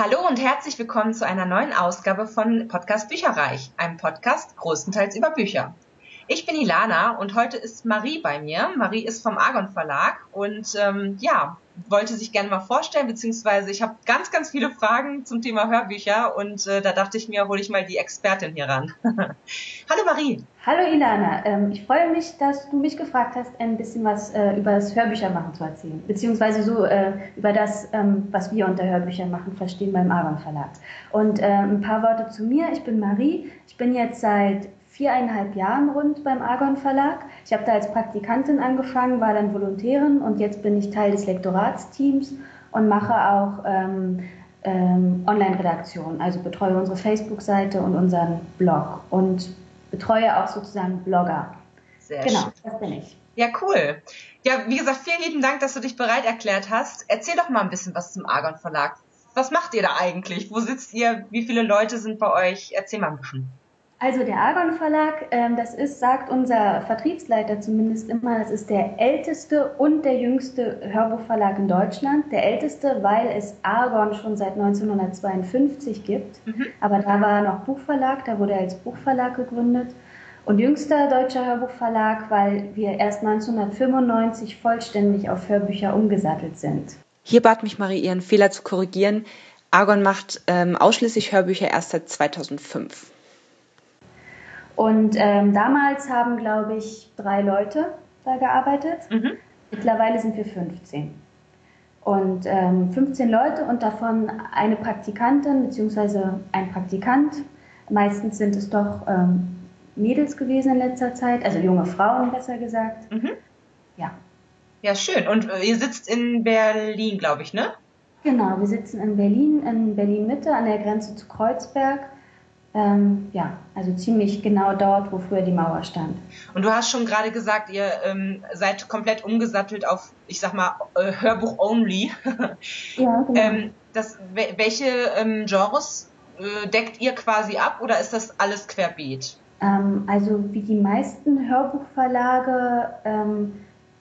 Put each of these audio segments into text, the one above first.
Hallo und herzlich willkommen zu einer neuen Ausgabe von Podcast Bücherreich, einem Podcast größtenteils über Bücher. Ich bin Ilana und heute ist Marie bei mir. Marie ist vom Argon Verlag und ähm, ja, wollte sich gerne mal vorstellen, beziehungsweise ich habe ganz, ganz viele Fragen zum Thema Hörbücher und äh, da dachte ich mir, hole ich mal die Expertin hier ran. Hallo Marie. Hallo Ilana, ähm, ich freue mich, dass du mich gefragt hast, ein bisschen was äh, über das Hörbüchermachen zu erzählen, beziehungsweise so äh, über das, ähm, was wir unter Hörbüchern machen, verstehen beim Argon Verlag. Und äh, ein paar Worte zu mir. Ich bin Marie. Ich bin jetzt seit viereinhalb Jahren rund beim Argon Verlag. Ich habe da als Praktikantin angefangen, war dann Volontärin und jetzt bin ich Teil des Lektoratsteams und mache auch ähm, ähm, Online-Redaktion, also betreue unsere Facebook-Seite und unseren Blog und betreue auch sozusagen Blogger. Sehr genau, schön. das bin ich. Ja, cool. Ja, wie gesagt, vielen lieben Dank, dass du dich bereit erklärt hast. Erzähl doch mal ein bisschen was zum Argon Verlag. Was macht ihr da eigentlich? Wo sitzt ihr? Wie viele Leute sind bei euch? Erzähl mal ein bisschen. Also der Argon Verlag, ähm, das ist, sagt unser Vertriebsleiter zumindest immer, das ist der älteste und der jüngste Hörbuchverlag in Deutschland. Der älteste, weil es Argon schon seit 1952 gibt. Mhm. Aber da war er noch Buchverlag, da wurde er als Buchverlag gegründet. Und jüngster deutscher Hörbuchverlag, weil wir erst 1995 vollständig auf Hörbücher umgesattelt sind. Hier bat mich Marie, ihren Fehler zu korrigieren. Argon macht ähm, ausschließlich Hörbücher erst seit 2005. Und ähm, damals haben, glaube ich, drei Leute da gearbeitet. Mhm. Mittlerweile sind wir 15. Und ähm, 15 Leute und davon eine Praktikantin bzw. ein Praktikant. Meistens sind es doch ähm, Mädels gewesen in letzter Zeit, also junge Frauen besser gesagt. Mhm. Ja. Ja, schön. Und äh, ihr sitzt in Berlin, glaube ich, ne? Genau, wir sitzen in Berlin, in Berlin Mitte an der Grenze zu Kreuzberg. Ähm, ja, also ziemlich genau dort, wo früher die Mauer stand. Und du hast schon gerade gesagt, ihr ähm, seid komplett umgesattelt auf, ich sag mal, äh, Hörbuch only. ja, genau. ähm, das, welche ähm, Genres äh, deckt ihr quasi ab oder ist das alles querbeet? Ähm, also wie die meisten Hörbuchverlage ähm,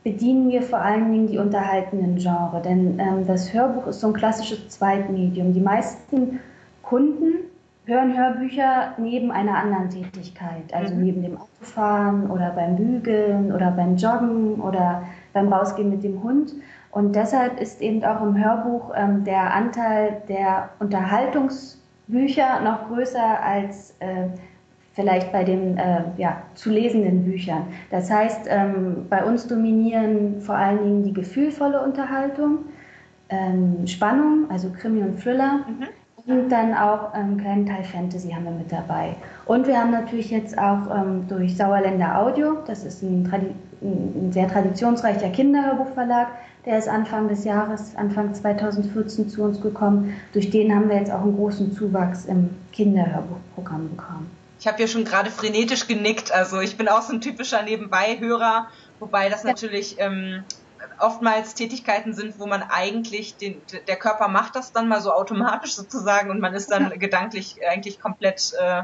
bedienen wir vor allen Dingen die unterhaltenden Genre, denn das Hörbuch ist so ein klassisches Zweitmedium. Die meisten Kunden hören Hörbücher neben einer anderen Tätigkeit, also mhm. neben dem Autofahren oder beim Bügeln oder beim Joggen oder beim Rausgehen mit dem Hund. Und deshalb ist eben auch im Hörbuch ähm, der Anteil der Unterhaltungsbücher noch größer als äh, vielleicht bei den äh, ja, zu lesenden Büchern. Das heißt, ähm, bei uns dominieren vor allen Dingen die gefühlvolle Unterhaltung, ähm, Spannung, also Krimi und Thriller. Mhm. Und dann auch einen kleinen Teil Fantasy haben wir mit dabei. Und wir haben natürlich jetzt auch ähm, durch Sauerländer Audio, das ist ein, ein, sehr traditionsreicher Kinderhörbuchverlag, der ist Anfang des Jahres, Anfang 2014 zu uns gekommen. Durch den haben wir jetzt auch einen großen Zuwachs im Kinderhörbuchprogramm bekommen. Ich habe ja schon gerade frenetisch genickt. Also ich bin auch so ein typischer Nebenbeihörer, wobei das natürlich ähm, oftmals Tätigkeiten sind, wo man eigentlich den, der Körper macht das dann mal so automatisch sozusagen und man ist dann gedanklich eigentlich komplett äh,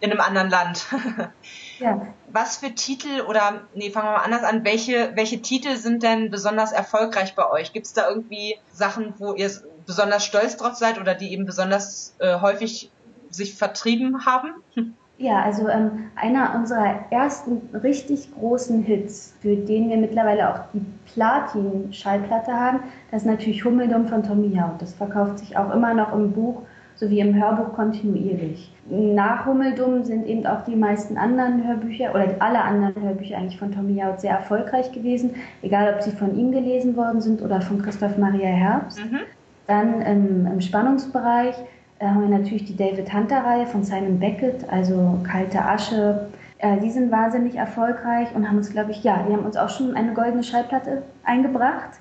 in einem anderen Land. ja. Was für Titel oder nee, fangen wir mal anders an. Welche welche Titel sind denn besonders erfolgreich bei euch? Gibt es da irgendwie Sachen, wo ihr besonders stolz drauf seid oder die eben besonders äh, häufig sich vertrieben haben? Ja, also ähm, einer unserer ersten richtig großen Hits, für den wir mittlerweile auch die Platin-Schallplatte haben, das ist natürlich Hummeldum von Tommy Haut. Das verkauft sich auch immer noch im Buch sowie im Hörbuch kontinuierlich. Nach Hummeldum sind eben auch die meisten anderen Hörbücher oder alle anderen Hörbücher eigentlich von Tommy Haut sehr erfolgreich gewesen, egal ob sie von ihm gelesen worden sind oder von Christoph Maria Herbst. Mhm. Dann im, im Spannungsbereich da haben wir natürlich die David Hunter-Reihe von Simon Beckett, also Kalte Asche. Äh, die sind wahnsinnig erfolgreich und haben uns, glaube ich, ja, die haben uns auch schon eine goldene Schallplatte eingebracht.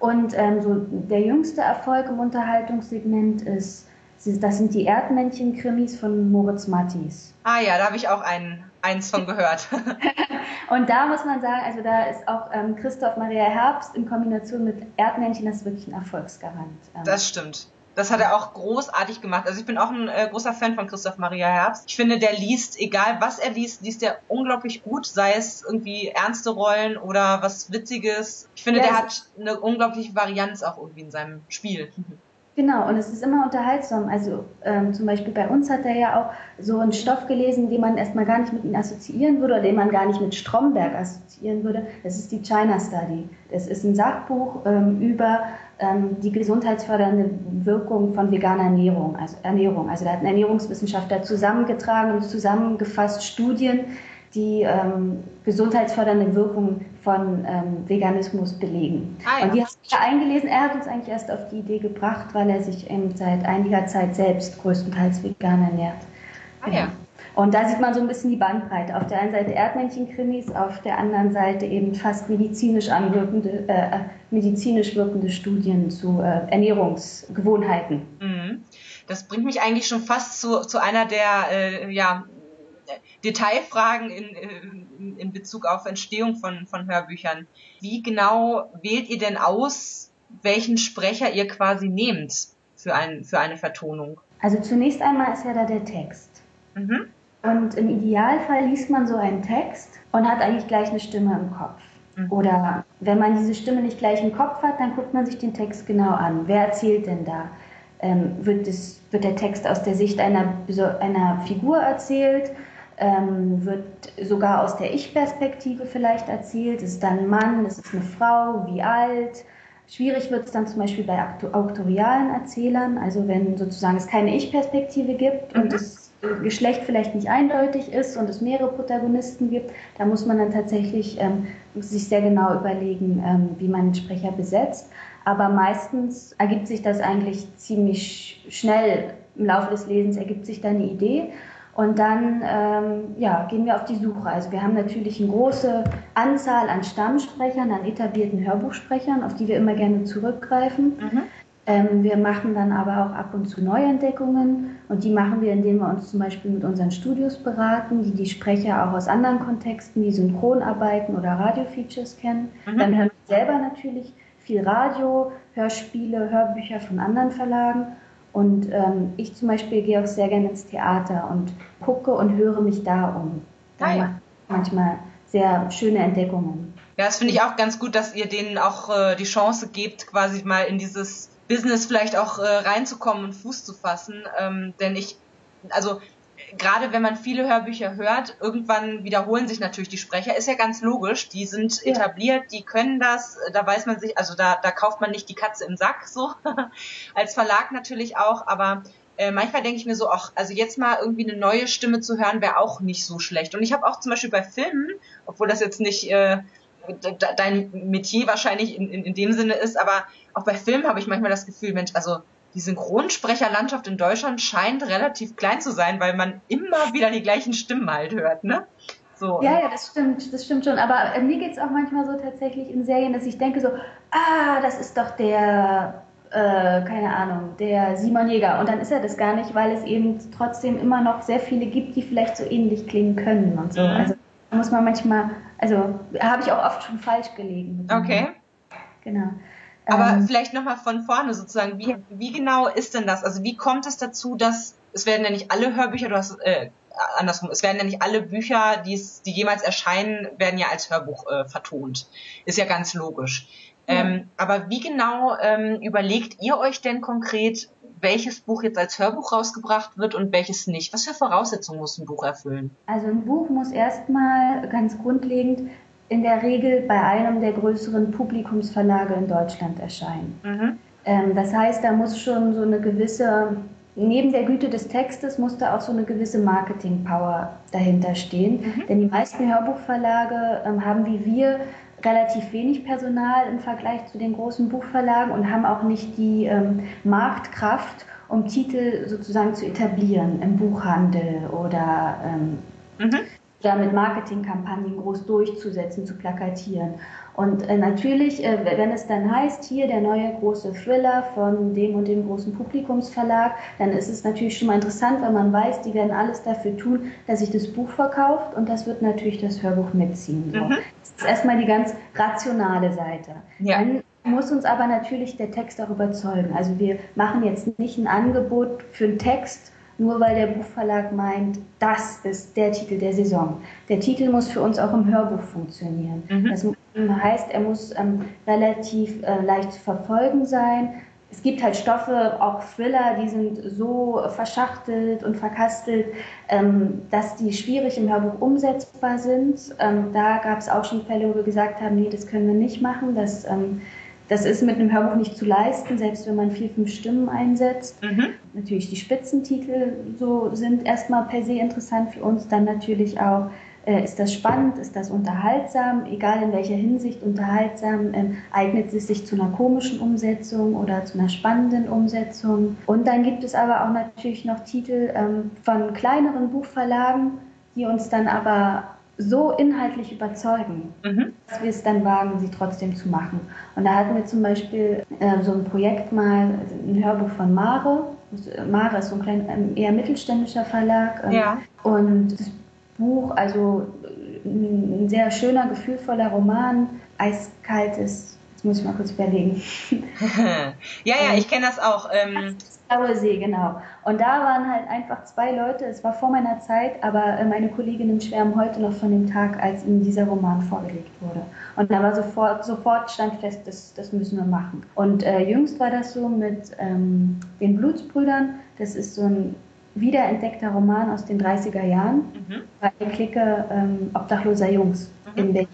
Und ähm, so der jüngste Erfolg im Unterhaltungssegment ist, das sind die Erdmännchen-Krimis von Moritz Mattis. Ah ja, da habe ich auch einen, eins von gehört. und da muss man sagen, also da ist auch ähm, Christoph Maria Herbst in Kombination mit Erdmännchen, das ist wirklich ein Erfolgsgarant. Ähm, das stimmt. Das hat er auch großartig gemacht. Also ich bin auch ein äh, großer Fan von Christoph Maria Herbst. Ich finde, der liest, egal was er liest, liest er unglaublich gut, sei es irgendwie ernste Rollen oder was Witziges. Ich finde, ja, der hat eine unglaubliche Varianz auch irgendwie in seinem Spiel. Genau, und es ist immer unterhaltsam. Also ähm, zum Beispiel bei uns hat er ja auch so einen Stoff gelesen, den man erstmal gar nicht mit ihm assoziieren würde oder den man gar nicht mit Stromberg assoziieren würde. Das ist die China Study. Das ist ein Sachbuch ähm, über die gesundheitsfördernde Wirkung von veganer Ernährung. Also Ernährung. Also da hat ein Ernährungswissenschaftler zusammengetragen und zusammengefasst Studien, die ähm, gesundheitsfördernde Wirkung von ähm, Veganismus belegen. Ah, ja. Und die haben wir eingelesen. Er hat uns eigentlich erst auf die Idee gebracht, weil er sich eben seit einiger Zeit selbst größtenteils vegan ernährt. Ah, ja. Und da sieht man so ein bisschen die Bandbreite. Auf der einen Seite Erdmännchenkrimis, auf der anderen Seite eben fast medizinisch anwirkende, äh, medizinisch wirkende Studien zu äh, Ernährungsgewohnheiten. Mhm. Das bringt mich eigentlich schon fast zu, zu einer der äh, ja, Detailfragen in, in, in Bezug auf Entstehung von, von Hörbüchern. Wie genau wählt ihr denn aus, welchen Sprecher ihr quasi nehmt für, ein, für eine Vertonung? Also zunächst einmal ist ja da der Text. Mhm. Und im Idealfall liest man so einen Text und hat eigentlich gleich eine Stimme im Kopf. Mhm. Oder wenn man diese Stimme nicht gleich im Kopf hat, dann guckt man sich den Text genau an. Wer erzählt denn da? Ähm, wird, das, wird der Text aus der Sicht einer, einer Figur erzählt? ähm, wird sogar aus der Ich-Perspektive vielleicht erzählt. Ist dann ein Mann, ist es eine Frau, wie alt? Schwierig wird es dann zum Beispiel bei auktorialen Erzählern, also wenn sozusagen es keine Ich-Perspektive gibt mhm. und das Geschlecht vielleicht nicht eindeutig ist und es mehrere Protagonisten gibt, da muss man dann tatsächlich ähm, sich sehr genau überlegen, ähm, wie man den Sprecher besetzt. Aber meistens ergibt sich das eigentlich ziemlich schnell im Laufe des Lesens ergibt sich da eine Idee und dann ähm, ja, gehen wir auf die Suche. Also wir haben natürlich eine große Anzahl an Stammsprechern, an etablierten Hörbuchsprechern, auf die wir immer gerne zurückgreifen. Mhm. Ähm, wir machen dann aber auch ab und zu Neuentdeckungen und die machen wir, indem wir uns zum Beispiel mit unseren Studios beraten, die die Sprecher auch aus anderen Kontexten wie Synchronarbeiten oder Radiofeatures kennen. Mhm. Dann hören wir selber natürlich viel Radio, Hörspiele, Hörbücher von anderen Verlagen und ähm, ich zum Beispiel gehe auch sehr gerne ins Theater und gucke und höre mich da um. Da ja. manchmal sehr schöne Entdeckungen. Ja, das finde ich auch ganz gut, dass ihr denen auch äh, die Chance gebt, quasi mal in dieses Business vielleicht auch äh, reinzukommen und Fuß zu fassen. Ähm, denn ich, also gerade wenn man viele Hörbücher hört, irgendwann wiederholen sich natürlich die Sprecher. Ist ja ganz logisch. Die sind ja. etabliert, die können das. Da weiß man sich, also da, da kauft man nicht die Katze im Sack, so. Als Verlag natürlich auch. Aber äh, manchmal denke ich mir so, ach, also jetzt mal irgendwie eine neue Stimme zu hören, wäre auch nicht so schlecht. Und ich habe auch zum Beispiel bei Filmen, obwohl das jetzt nicht äh, dein Metier wahrscheinlich in, in, in dem Sinne ist, aber auch bei Filmen habe ich manchmal das Gefühl, Mensch, also die Synchronsprecherlandschaft in Deutschland scheint relativ klein zu sein, weil man immer wieder die gleichen Stimmen halt hört, ne? So. Ja, ja, das stimmt, das stimmt schon. Aber äh, mir geht es auch manchmal so tatsächlich in Serien, dass ich denke so, ah, das ist doch der, äh, keine Ahnung, der Simon Jäger. Und dann ist er das gar nicht, weil es eben trotzdem immer noch sehr viele gibt, die vielleicht so ähnlich klingen können und so. Mhm. Also da muss man manchmal, also habe ich auch oft schon falsch gelegen. Okay. Genau. Aber ähm, vielleicht nochmal von vorne sozusagen, wie, wie genau ist denn das? Also wie kommt es dazu, dass es werden ja nicht alle Hörbücher, du hast äh, andersrum, es werden ja nicht alle Bücher, die, jemals erscheinen, werden ja als Hörbuch äh, vertont. Ist ja ganz logisch. Ähm, aber wie genau ähm, überlegt ihr euch denn konkret, welches Buch jetzt als Hörbuch rausgebracht wird und welches nicht? Was für Voraussetzungen muss ein Buch erfüllen? Also ein Buch muss erstmal ganz grundlegend in der Regel bei einem der größeren Publikumsverlage in Deutschland erscheinen. Mhm. Ähm, das heißt, da muss schon so eine gewisse, neben der Güte des Textes, muss da auch so eine gewisse Marketing-Power dahinter stehen. Mhm. Denn die meisten Hörbuchverlage ähm, haben wie wir relativ wenig Personal im Vergleich zu den großen Buchverlagen und haben auch nicht die ähm, Marktkraft, um Titel sozusagen zu etablieren im Buchhandel oder ähm, mhm da mit Marketingkampagnen groß durchzusetzen, zu plakatieren. Und äh, natürlich, äh, wenn es dann heißt, hier der neue große Thriller von dem und dem großen Publikumsverlag, dann ist es natürlich schon mal interessant, weil man weiß, die werden alles dafür tun, dass sich das Buch verkauft und das wird natürlich das Hörbuch mitziehen. So. Mhm. Das ist erstmal die ganz rationale Seite. Ja. Dann muss uns aber natürlich der Text auch überzeugen. Also wir machen jetzt nicht ein Angebot für einen Text, nur weil der Buchverlag meint, das ist der Titel der Saison. Der Titel muss für uns auch im Hörbuch funktionieren. Mhm. Das heißt, er muss ähm, relativ äh, leicht zu verfolgen sein, es gibt halt Stoffe, auch Thriller, die sind so verschachtelt und verkastelt, ähm, dass die schwierig im Hörbuch umsetzbar sind. Ähm, da gab es auch schon Fälle, wo wir gesagt haben, nee, das können wir nicht machen. Das, ähm, das ist mit einem Hörbuch nicht zu leisten, selbst wenn man vier, fünf Stimmen einsetzt. Mhm. Natürlich die Spitzentitel so sind erstmal per se interessant für uns, dann natürlich auch äh, ist das spannend? Ist das unterhaltsam? Egal in welcher Hinsicht unterhaltsam, ähm, eignet es sich zu einer komischen Umsetzung oder zu einer spannenden Umsetzung. Und dann gibt es aber auch natürlich noch Titel ähm, von kleineren Buchverlagen, die uns dann aber so inhaltlich überzeugen, mhm. dass wir es dann wagen, sie trotzdem zu machen. Und da hatten wir zum Beispiel äh, so ein Projekt mal, ein Hörbuch von Mare. Mare ist so ein klein, ähm, eher mittelständischer Verlag. Ähm, ja. Und das Buch, also ein sehr schöner, gefühlvoller Roman, eiskaltes, jetzt muss ich mal kurz überlegen. ja, ja, ich kenne das auch. Ähm, Blaue See, genau. Und da waren halt einfach zwei Leute, es war vor meiner Zeit, aber äh, meine Kolleginnen schwärmen heute noch von dem Tag, als ihnen dieser Roman vorgelegt wurde. Und da war sofort, sofort stand fest, das, das müssen wir machen. Und äh, jüngst war das so mit ähm, den Blutsbrüdern. Das ist so ein wiederentdeckter Roman aus den 30er Jahren mhm. bei der Clique ähm, obdachloser Jungs mhm. in Berlin,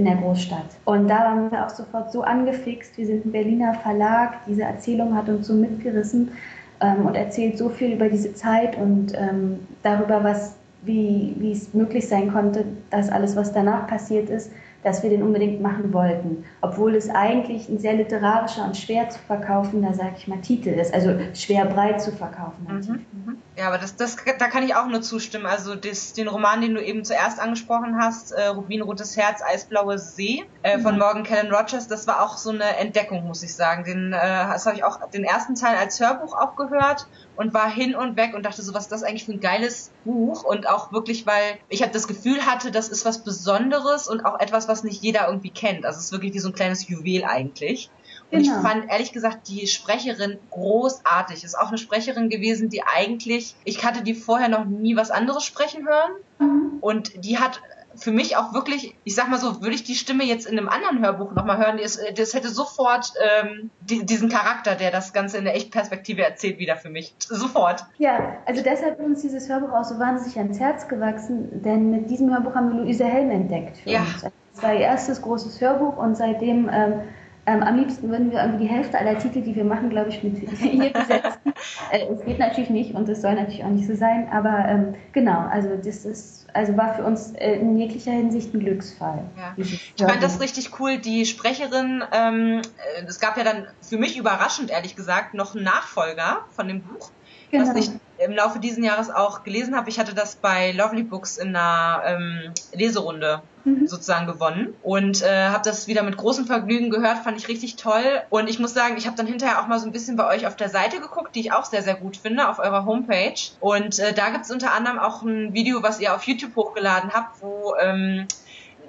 in der Großstadt. Und da waren wir auch sofort so angefixt. Wir sind ein Berliner Verlag. Diese Erzählung hat uns so mitgerissen ähm, und erzählt so viel über diese Zeit und ähm, darüber, was, wie, wie es möglich sein konnte, dass alles, was danach passiert ist, dass wir den unbedingt machen wollten. Obwohl es eigentlich ein sehr literarischer und schwer zu verkaufender, sag ich mal, Titel ist. Also schwer breit zu verkaufen. Mhm, mhm. Ja, aber das, das, da kann ich auch nur zustimmen. Also das, den Roman, den du eben zuerst angesprochen hast, äh, Rubinrotes Herz, Eisblaue See äh, von mhm. Morgan Kellen Rogers, das war auch so eine Entdeckung, muss ich sagen. Den, äh, das habe ich auch den ersten Teil als Hörbuch auch gehört und war hin und weg und dachte so, was ist das eigentlich für ein geiles Buch und auch wirklich, weil ich halt das Gefühl hatte, das ist was Besonderes und auch etwas, was nicht jeder irgendwie kennt. Also es ist wirklich wie so ein kleines Juwel eigentlich. Und genau. ich fand ehrlich gesagt die Sprecherin großartig. Ist auch eine Sprecherin gewesen, die eigentlich, ich hatte die vorher noch nie was anderes sprechen hören. Mhm. Und die hat für mich auch wirklich, ich sag mal so, würde ich die Stimme jetzt in einem anderen Hörbuch nochmal hören, das, das hätte sofort ähm, die, diesen Charakter, der das Ganze in der Echtperspektive erzählt, wieder für mich. Sofort. Ja, also deshalb ist uns dieses Hörbuch auch so wahnsinnig ans Herz gewachsen, denn mit diesem Hörbuch haben wir Luise Helm entdeckt ja. uns. Das war ihr erstes großes Hörbuch und seitdem ähm, ähm, am liebsten würden wir irgendwie die Hälfte aller Titel, die wir machen, glaube ich, mit ihr besetzen. äh, es geht natürlich nicht und es soll natürlich auch nicht so sein, aber ähm, genau, also das ist, also war für uns äh, in jeglicher Hinsicht ein Glücksfall. Ja. Ich fand das richtig cool. Die Sprecherin, ähm, äh, es gab ja dann für mich überraschend, ehrlich gesagt, noch einen Nachfolger von dem Buch. Genau. Was ich im Laufe dieses Jahres auch gelesen habe. Ich hatte das bei Lovely Books in einer ähm, Leserunde mhm. sozusagen gewonnen und äh, habe das wieder mit großem Vergnügen gehört, fand ich richtig toll. Und ich muss sagen, ich habe dann hinterher auch mal so ein bisschen bei euch auf der Seite geguckt, die ich auch sehr, sehr gut finde, auf eurer Homepage. Und äh, da gibt's unter anderem auch ein Video, was ihr auf YouTube hochgeladen habt, wo ähm,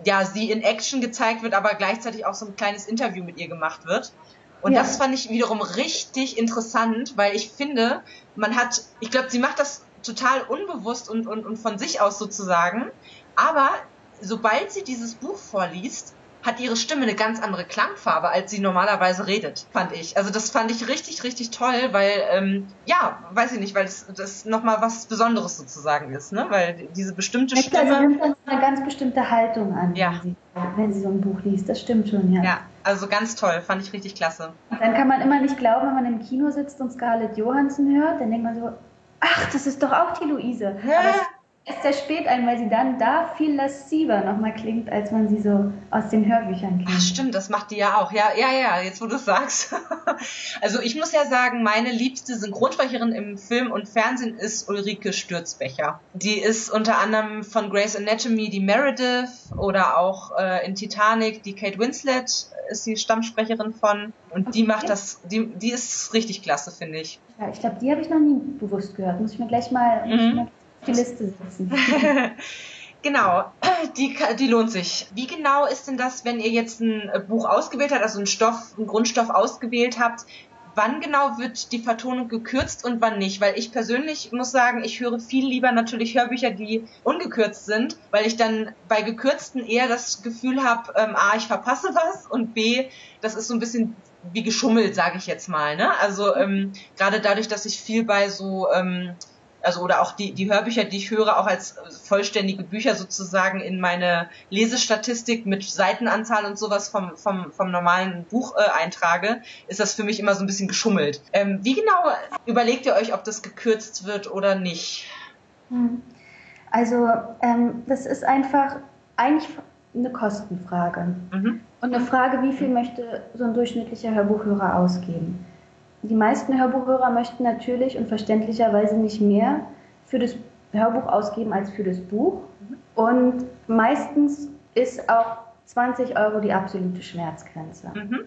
ja, sie in Action gezeigt wird, aber gleichzeitig auch so ein kleines Interview mit ihr gemacht wird. Und ja. das fand ich wiederum richtig interessant, weil ich finde, man hat, ich glaube, sie macht das total unbewusst und, und, und von sich aus sozusagen. Aber sobald sie dieses Buch vorliest, hat ihre Stimme eine ganz andere Klangfarbe, als sie normalerweise redet, fand ich. Also das fand ich richtig, richtig toll, weil, ähm, ja, weiß ich nicht, weil das, das nochmal was Besonderes sozusagen ist, ne? Weil diese bestimmte ich Stimme... Sie nimmt dann eine ganz bestimmte Haltung an, ja. Wenn, sie, wenn sie so ein Buch liest. Das stimmt schon, ja. Ja, also ganz toll, fand ich richtig klasse. Dann kann man immer nicht glauben, wenn man im Kino sitzt und Scarlett Johansson hört, dann denkt man so, ach, das ist doch auch die Luise. Ja. Aber es sehr spät ein, weil sie dann da viel lasziver nochmal klingt, als man sie so aus den Hörbüchern kennt. Ach stimmt, das macht die ja auch. Ja, ja, ja, jetzt wo du es sagst. also ich muss ja sagen, meine liebste Synchronsprecherin im Film und Fernsehen ist Ulrike Stürzbecher. Die ist unter anderem von Grey's Anatomy die Meredith oder auch äh, in Titanic die Kate Winslet ist die Stammsprecherin von. Und okay. die macht das, die, die ist richtig klasse, finde ich. Ja, ich glaube, die habe ich noch nie bewusst gehört. Muss ich mir gleich mal, mhm die Liste setzen. Genau, die, die lohnt sich. Wie genau ist denn das, wenn ihr jetzt ein äh, Buch ausgewählt habt, also einen Stoff, einen Grundstoff ausgewählt habt? Wann genau wird die Vertonung gekürzt und wann nicht? Weil ich persönlich muss sagen, ich höre viel lieber natürlich Hörbücher, die ungekürzt sind, weil ich dann bei gekürzten eher das Gefühl habe, ähm, a, ich verpasse was und b, das ist so ein bisschen wie geschummelt, sage ich jetzt mal. Ne? Also ähm, gerade dadurch, dass ich viel bei so ähm, also oder auch die, die Hörbücher, die ich höre, auch als vollständige Bücher sozusagen in meine Lesestatistik mit Seitenanzahl und sowas vom, vom, vom normalen Buch äh, eintrage, ist das für mich immer so ein bisschen geschummelt. Ähm, wie genau überlegt ihr euch, ob das gekürzt wird oder nicht? Hm. Also ähm, das ist einfach eigentlich eine Kostenfrage. Mhm. Und eine Frage, wie viel möchte so ein durchschnittlicher Hörbuchhörer ausgeben? Die meisten Hörbuchhörer möchten natürlich und verständlicherweise nicht mehr für das Hörbuch ausgeben als für das Buch. Und meistens ist auch 20 Euro die absolute Schmerzgrenze. Mhm.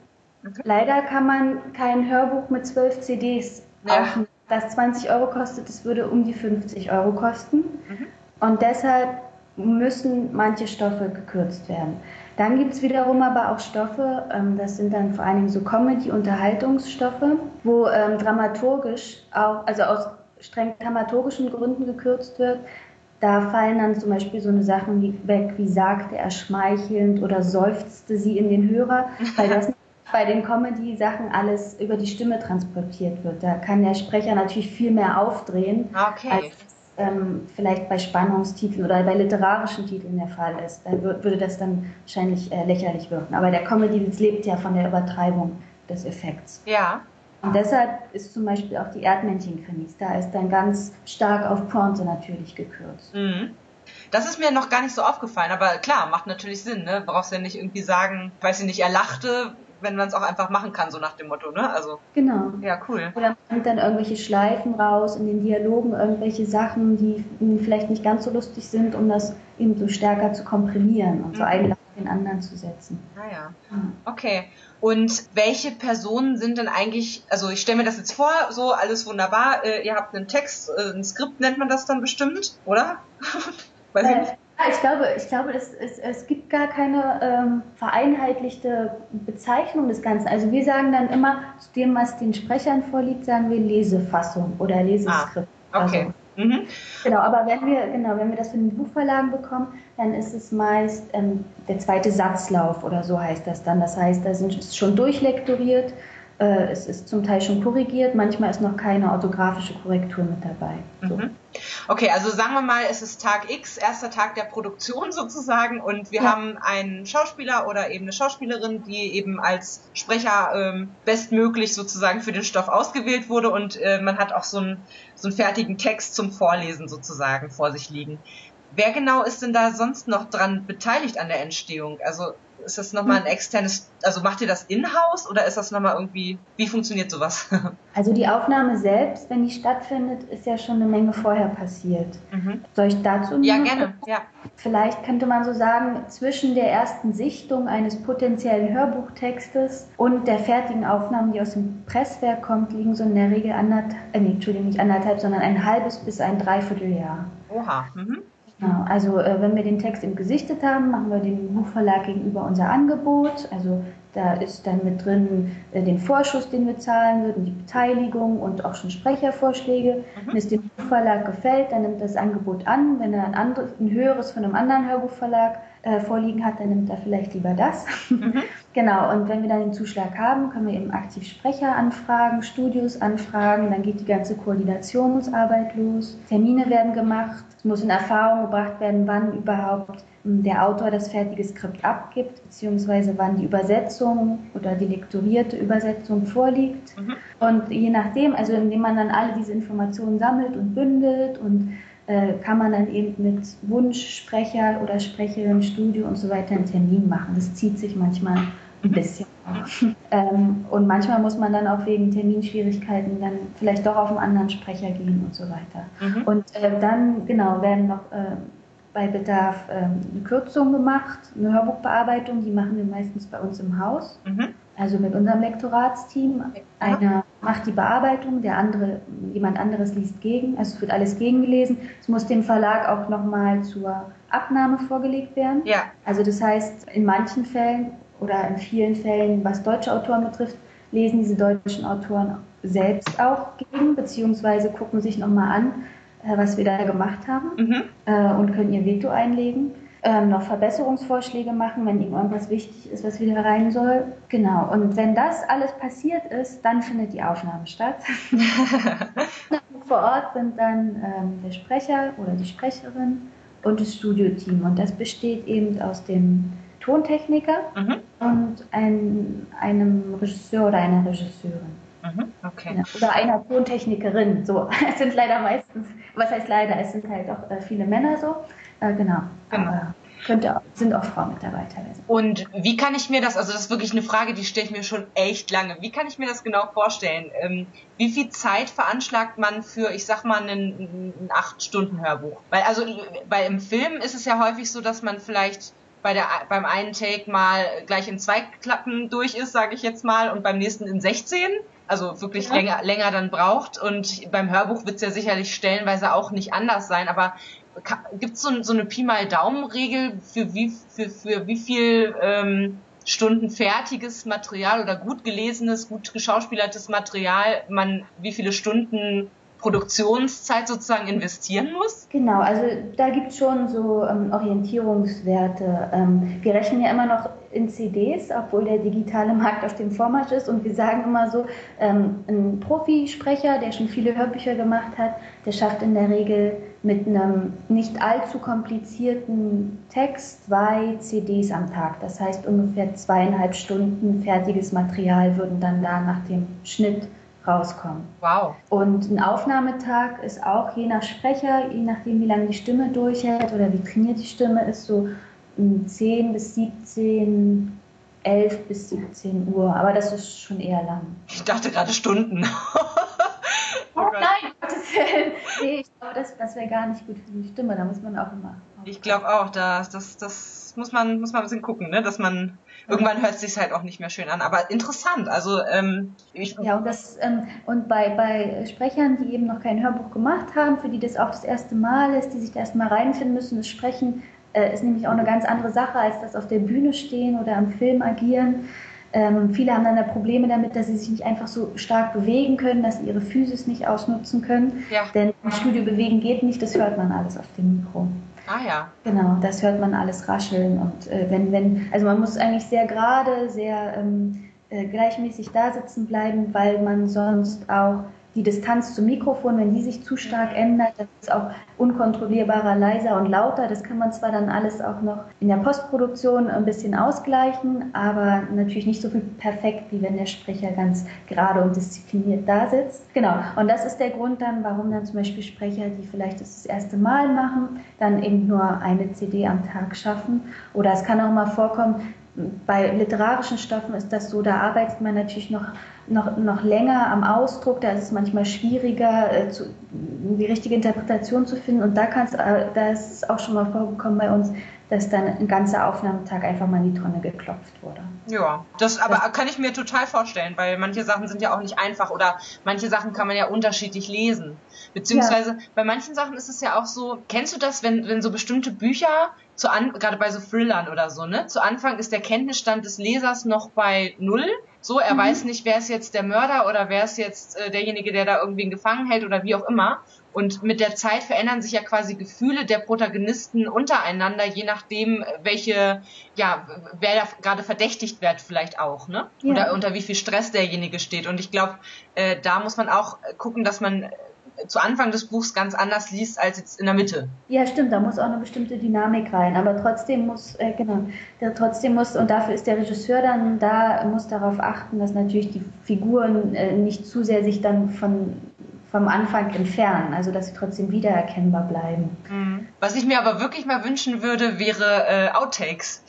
Okay. Leider kann man kein Hörbuch mit 12 CDs ja. das 20 Euro kostet. Es würde um die 50 Euro kosten. Mhm. Und deshalb müssen manche Stoffe gekürzt werden. Dann gibt es wiederum aber auch Stoffe, ähm, das sind dann vor allen Dingen so Comedy-Unterhaltungsstoffe, wo ähm, dramaturgisch auch, also aus streng dramaturgischen Gründen gekürzt wird. Da fallen dann zum Beispiel so eine Sachen wie, weg, wie sagte er schmeichelnd oder seufzte sie in den Hörer, weil das bei den Comedy-Sachen alles über die Stimme transportiert wird. Da kann der Sprecher natürlich viel mehr aufdrehen, okay. als ähm, vielleicht bei Spannungstiteln oder bei literarischen Titeln der Fall ist. Da würde das dann wahrscheinlich äh, lächerlich wirken. Aber der Comedy lebt ja von der Übertreibung des Effekts. Ja. Und deshalb ist zum Beispiel auch die Erdmännchen-Krimis, da ist dann ganz stark auf Pointe natürlich gekürzt. Mhm. Das ist mir noch gar nicht so aufgefallen, aber klar, macht natürlich Sinn, ne? Brauchst ja nicht irgendwie sagen, weiß ich nicht, er lachte, wenn man es auch einfach machen kann, so nach dem Motto, ne? Also. Genau. Ja, cool. Oder man nimmt dann irgendwelche Schleifen raus in den Dialogen, irgendwelche Sachen, die vielleicht nicht ganz so lustig sind, um das eben so stärker zu komprimieren und mhm. so einen den anderen zu setzen. Naja. Ah, mhm. Okay. Und welche Personen sind denn eigentlich, also ich stelle mir das jetzt vor, so alles wunderbar, äh, ihr habt einen Text, äh, ein Skript nennt man das dann bestimmt, oder? Weiß ich nicht. Ja, ich glaube, ich glaube es, es, es gibt gar keine ähm, vereinheitlichte Bezeichnung des Ganzen. Also wir sagen dann immer, zu dem, was den Sprechern vorliegt, sagen wir Lesefassung oder Leseskript. Ah, okay. Also, mhm. Genau, aber wenn wir, genau, wenn wir das von den Buchverlagen bekommen, dann ist es meist ähm, der zweite Satzlauf oder so heißt das dann. Das heißt, da sind es schon durchlektoriert, es ist zum Teil schon korrigiert, manchmal ist noch keine orthografische Korrektur mit dabei. So. Mhm. Okay, also sagen wir mal, es ist Tag X, erster Tag der Produktion sozusagen, und wir ja. haben einen Schauspieler oder eben eine Schauspielerin, die eben als Sprecher ähm, bestmöglich sozusagen für den Stoff ausgewählt wurde und äh, man hat auch so einen, so einen fertigen Text zum Vorlesen sozusagen vor sich liegen. Wer genau ist denn da sonst noch dran beteiligt an der Entstehung? Also ist das nochmal ein externes, also macht ihr das in-house oder ist das nochmal irgendwie, wie funktioniert sowas? Also die Aufnahme selbst, wenn die stattfindet, ist ja schon eine Menge vorher passiert. Mhm. Soll ich dazu Ja, gerne, ja. Vielleicht könnte man so sagen, zwischen der ersten Sichtung eines potenziellen Hörbuchtextes und der fertigen Aufnahme, die aus dem Presswerk kommt, liegen so in der Regel anderthalb, äh, nee, Entschuldigung, nicht anderthalb, sondern ein halbes bis ein Dreivierteljahr. Oha. Mhm. Genau, also äh, wenn wir den Text eben gesichtet haben, machen wir dem Buchverlag gegenüber unser Angebot. Also da ist dann mit drin äh, den Vorschuss, den wir zahlen würden, die Beteiligung und auch schon Sprechervorschläge. Mhm. Wenn es dem Buchverlag gefällt, dann nimmt das Angebot an. Wenn er ein, anderes, ein höheres von einem anderen Hörbuchverlag äh, vorliegen hat, dann nimmt er vielleicht lieber das. Mhm. genau, und wenn wir dann den Zuschlag haben, können wir eben aktiv Sprecher anfragen, Studios anfragen, dann geht die ganze Koordinationsarbeit los. Termine werden gemacht, es muss in Erfahrung gebracht werden, wann überhaupt der Autor das fertige Skript abgibt, beziehungsweise wann die Übersetzung oder die lektorierte Übersetzung vorliegt. Mhm. Und je nachdem, also indem man dann alle diese Informationen sammelt und bündelt und kann man dann eben mit Wunschsprecher oder Sprecherin, Studio und so weiter einen Termin machen. Das zieht sich manchmal ein bisschen. ähm, und manchmal muss man dann auch wegen Terminschwierigkeiten dann vielleicht doch auf einen anderen Sprecher gehen und so weiter. Mhm. Und äh, dann, genau, werden noch äh, bei Bedarf ähm, eine Kürzung gemacht, eine Hörbuchbearbeitung, die machen wir meistens bei uns im Haus. Mhm. Also mit unserem Lektoratsteam. Einer macht die Bearbeitung, der andere, jemand anderes liest gegen. Also es wird alles gegengelesen. Es muss dem Verlag auch nochmal zur Abnahme vorgelegt werden. Ja. Also das heißt, in manchen Fällen oder in vielen Fällen, was deutsche Autoren betrifft, lesen diese deutschen Autoren selbst auch gegen, beziehungsweise gucken sich nochmal an, äh, was wir da gemacht haben mhm. äh, und können ihr Veto einlegen. Ähm, noch Verbesserungsvorschläge machen, wenn irgendwas wichtig ist, was wieder rein soll. Genau. Und wenn das alles passiert ist, dann findet die Aufnahme statt. Vor Ort sind dann ähm, der Sprecher oder die Sprecherin und das Studioteam. Und das besteht eben aus dem Tontechniker mhm. und ein, einem Regisseur oder einer Regisseurin. Mhm, okay. Oder einer Tontechnikerin. So, es sind leider meistens, was heißt leider, es sind halt auch äh, viele Männer so. Äh, genau. genau. Aber könnte, sind auch Frauen mit dabei teilweise. Und wie kann ich mir das, also das ist wirklich eine Frage, die stelle ich mir schon echt lange. Wie kann ich mir das genau vorstellen? Ähm, wie viel Zeit veranschlagt man für, ich sag mal, ein, ein 8-Stunden-Hörbuch? Weil, also, bei im Film ist es ja häufig so, dass man vielleicht bei der, beim einen Take mal gleich in zwei Klappen durch ist, sage ich jetzt mal, und beim nächsten in 16 also wirklich ja. länger, länger dann braucht. Und beim Hörbuch wird es ja sicherlich stellenweise auch nicht anders sein. Aber gibt es so, so, eine Pi mal Daumen-Regel für wie, für, für wie viel ähm, Stunden fertiges Material oder gut gelesenes, gut geschauspielertes Material man wie viele Stunden Produktionszeit sozusagen investieren muss? Genau, also da gibt es schon so ähm, Orientierungswerte. Ähm, wir rechnen ja immer noch in CDs, obwohl der digitale Markt auf dem Vormarsch ist. Und wir sagen immer so, ähm, ein Profisprecher, der schon viele Hörbücher gemacht hat, der schafft in der Regel mit einem nicht allzu komplizierten Text zwei CDs am Tag. Das heißt ungefähr zweieinhalb Stunden fertiges Material würden dann da nach dem Schnitt rauskommen. Wow. Und ein Aufnahmetag ist auch je nach Sprecher, je nachdem wie lange die Stimme durchhält oder wie trainiert die Stimme ist, so 10 bis 17, 11 bis 17 Uhr. Aber das ist schon eher lang. Ich dachte gerade Stunden. oh, oh nein, nee, ich glaube, das, das wäre gar nicht gut für die Stimme. Da muss man auch immer. Ich glaube auch, das, das, das muss man, muss man ein bisschen gucken, ne? dass man irgendwann hört es sich halt auch nicht mehr schön an. Aber interessant. Also ähm, ich ja und das ähm, und bei bei Sprechern, die eben noch kein Hörbuch gemacht haben, für die das auch das erste Mal ist, die sich da erstmal reinfinden müssen, das Sprechen äh, ist nämlich auch eine ganz andere Sache als das auf der Bühne stehen oder am Film agieren. Ähm, viele haben dann da Probleme damit, dass sie sich nicht einfach so stark bewegen können, dass sie ihre Physis nicht ausnutzen können. Ja. Denn im Studio bewegen geht nicht, das hört man alles auf dem Mikro. Ah ja. Genau, das hört man alles rascheln und äh, wenn, wenn, also man muss eigentlich sehr gerade, sehr ähm, äh, gleichmäßig da sitzen bleiben, weil man sonst auch die Distanz zum Mikrofon, wenn die sich zu stark ändert, das ist auch unkontrollierbarer, leiser und lauter. Das kann man zwar dann alles auch noch in der Postproduktion ein bisschen ausgleichen, aber natürlich nicht so viel perfekt, wie wenn der Sprecher ganz gerade und diszipliniert da sitzt. Genau. Und das ist der Grund dann, warum dann zum Beispiel Sprecher, die vielleicht das, das erste Mal machen, dann eben nur eine CD am Tag schaffen. Oder es kann auch mal vorkommen, bei literarischen Stoffen ist das so, da arbeitet man natürlich noch noch, noch länger am Ausdruck, da ist es manchmal schwieriger, äh, zu, die richtige Interpretation zu finden. Und da, kann's, äh, da ist es auch schon mal vorgekommen bei uns, dass dann ein ganzer Aufnahmetag einfach mal in die Tonne geklopft wurde. Ja, das aber das, kann ich mir total vorstellen, weil manche Sachen sind ja auch nicht einfach oder manche Sachen kann man ja unterschiedlich lesen. Beziehungsweise ja. bei manchen Sachen ist es ja auch so, kennst du das, wenn, wenn so bestimmte Bücher zu an, gerade bei so Thrillern oder so, ne? Zu Anfang ist der Kenntnisstand des Lesers noch bei null so, er mhm. weiß nicht, wer ist jetzt der Mörder oder wer ist jetzt äh, derjenige, der da irgendwie gefangen hält oder wie auch immer. Und mit der Zeit verändern sich ja quasi Gefühle der Protagonisten untereinander, je nachdem, welche, ja, wer da gerade verdächtigt wird vielleicht auch, ne? Ja. Oder unter wie viel Stress derjenige steht. Und ich glaube, äh, da muss man auch gucken, dass man zu Anfang des Buchs ganz anders liest als jetzt in der Mitte. Ja, stimmt, da muss auch eine bestimmte Dynamik rein. Aber trotzdem muss, äh, genau, der, trotzdem muss, und dafür ist der Regisseur dann da, muss darauf achten, dass natürlich die Figuren äh, nicht zu sehr sich dann von vom Anfang entfernen, also dass sie trotzdem wiedererkennbar bleiben. Mhm. Was ich mir aber wirklich mal wünschen würde, wäre äh, Outtakes.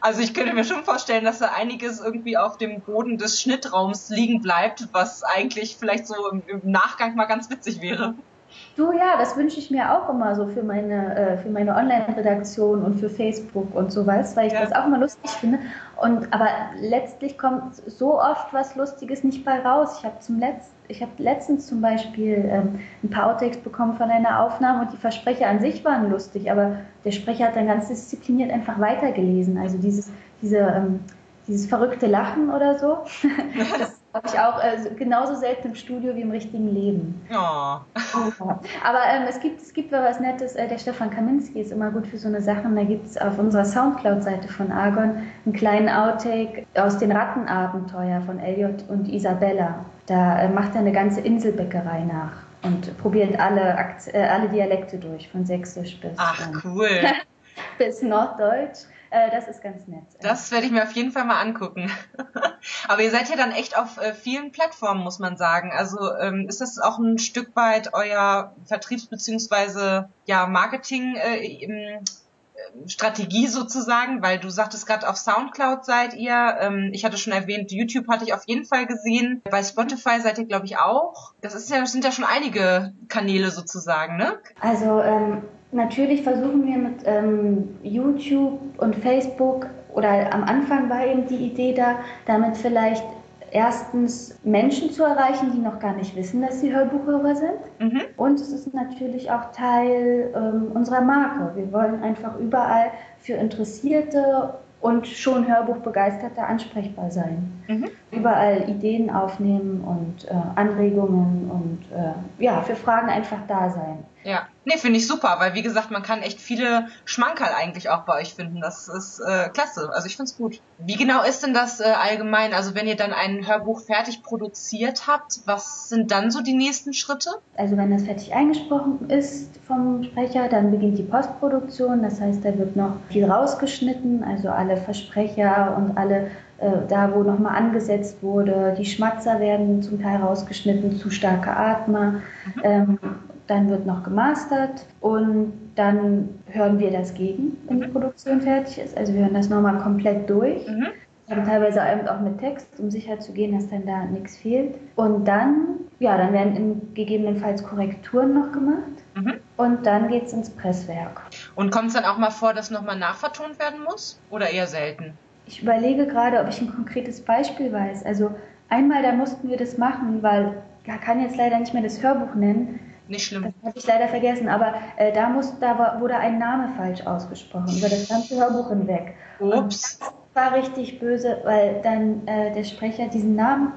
Also ich könnte mir schon vorstellen, dass da einiges irgendwie auf dem Boden des Schnittraums liegen bleibt, was eigentlich vielleicht so im, im Nachgang mal ganz witzig wäre. Du ja, das wünsche ich mir auch immer so für meine, äh, für meine Online-Redaktion und für Facebook und sowas, weil ich ja. das auch mal lustig finde. Und aber letztlich kommt so oft was Lustiges nicht bei raus. Ich habe zum letzten ich habe letztens zum Beispiel ähm, ein paar Outtakes bekommen von einer Aufnahme und die Versprecher an sich waren lustig, aber der Sprecher hat dann ganz diszipliniert einfach weitergelesen. Also dieses, diese, ähm, dieses verrückte Lachen oder so, das, glaube ich, auch äh, genauso selten im Studio wie im richtigen Leben. Oh. Aber ähm, es, gibt, es gibt was Nettes. Äh, der Stefan Kaminski ist immer gut für so eine Sachen. Da gibt es auf unserer Soundcloud-Seite von Argon einen kleinen Outtake aus den Rattenabenteuer von Elliot und Isabella. Da äh, macht er eine ganze Inselbäckerei nach und probiert alle, Akt, äh, alle Dialekte durch, von Sächsisch bis, Ach, cool. bis Norddeutsch. Äh, das ist ganz nett. Das werde ich mir auf jeden Fall mal angucken. Aber ihr seid ja dann echt auf äh, vielen Plattformen, muss man sagen. Also ähm, ist das auch ein Stück weit euer Vertriebs- bzw. ja, Marketing äh, Strategie sozusagen, weil du sagtest gerade auf Soundcloud seid ihr. Ähm, ich hatte schon erwähnt, YouTube hatte ich auf jeden Fall gesehen. Bei Spotify seid ihr, glaube ich, auch. Das ist ja, sind ja schon einige Kanäle sozusagen, ne? Also ähm, natürlich versuchen wir mit ähm, YouTube und Facebook oder am Anfang war eben die Idee da, damit vielleicht erstens Menschen zu erreichen, die noch gar nicht wissen, dass sie Hörbuchhörer sind. Mhm. Und es ist natürlich auch Teil ähm, unserer Marke. Wir wollen einfach überall für Interessierte und schon Hörbuchbegeisterte ansprechbar sein. Mhm. Überall Ideen aufnehmen und äh, Anregungen und äh, ja, für Fragen einfach da sein. Ja, nee, finde ich super, weil wie gesagt, man kann echt viele Schmankerl eigentlich auch bei euch finden. Das ist äh, klasse. Also ich finde es gut. Wie genau ist denn das äh, allgemein? Also wenn ihr dann ein Hörbuch fertig produziert habt, was sind dann so die nächsten Schritte? Also wenn das fertig eingesprochen ist vom Sprecher, dann beginnt die Postproduktion. Das heißt, da wird noch viel rausgeschnitten, also alle Versprecher und alle da, wo nochmal angesetzt wurde. Die Schmatzer werden zum Teil rausgeschnitten, zu starke Atmer. Mhm. Ähm, dann wird noch gemastert und dann hören wir das gegen, wenn die mhm. Produktion fertig ist. Also wir hören das nochmal komplett durch. Mhm. Aber teilweise auch mit Text, um sicher zu gehen, dass dann da nichts fehlt. Und dann, ja, dann werden in, gegebenenfalls Korrekturen noch gemacht. Mhm. Und dann geht es ins Presswerk. Und kommt es dann auch mal vor, dass nochmal nachvertont werden muss? Oder eher selten? Ich überlege gerade, ob ich ein konkretes Beispiel weiß. Also einmal, da mussten wir das machen, weil, ich kann jetzt leider nicht mehr das Hörbuch nennen, nicht schlimm. Das habe ich leider vergessen, aber äh, da, muss, da wurde ein Name falsch ausgesprochen, über das ganze Hörbuch hinweg. Ups. War richtig böse, weil dann äh, der Sprecher diesen Namen